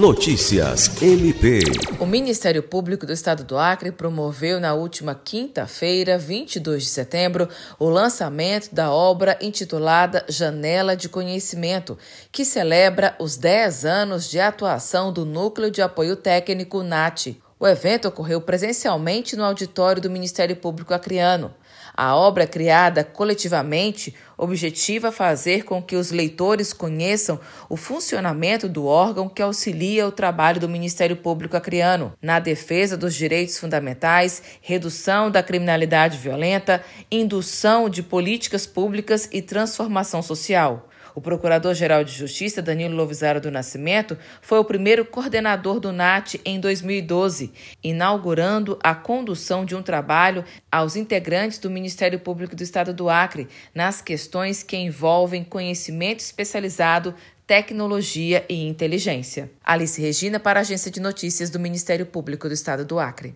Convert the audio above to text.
Notícias MP. O Ministério Público do Estado do Acre promoveu na última quinta-feira, 22 de setembro, o lançamento da obra intitulada Janela de Conhecimento, que celebra os 10 anos de atuação do Núcleo de Apoio Técnico NAT. O evento ocorreu presencialmente no auditório do Ministério Público Acreano. A obra criada coletivamente objetiva fazer com que os leitores conheçam o funcionamento do órgão que auxilia o trabalho do Ministério Público Acreano na defesa dos direitos fundamentais, redução da criminalidade violenta, indução de políticas públicas e transformação social. O Procurador-Geral de Justiça, Danilo Lovisaro do Nascimento, foi o primeiro coordenador do NAT em 2012, inaugurando a condução de um trabalho aos integrantes do Ministério Público do Estado do Acre nas questões que envolvem conhecimento especializado, tecnologia e inteligência. Alice Regina para a Agência de Notícias do Ministério Público do Estado do Acre.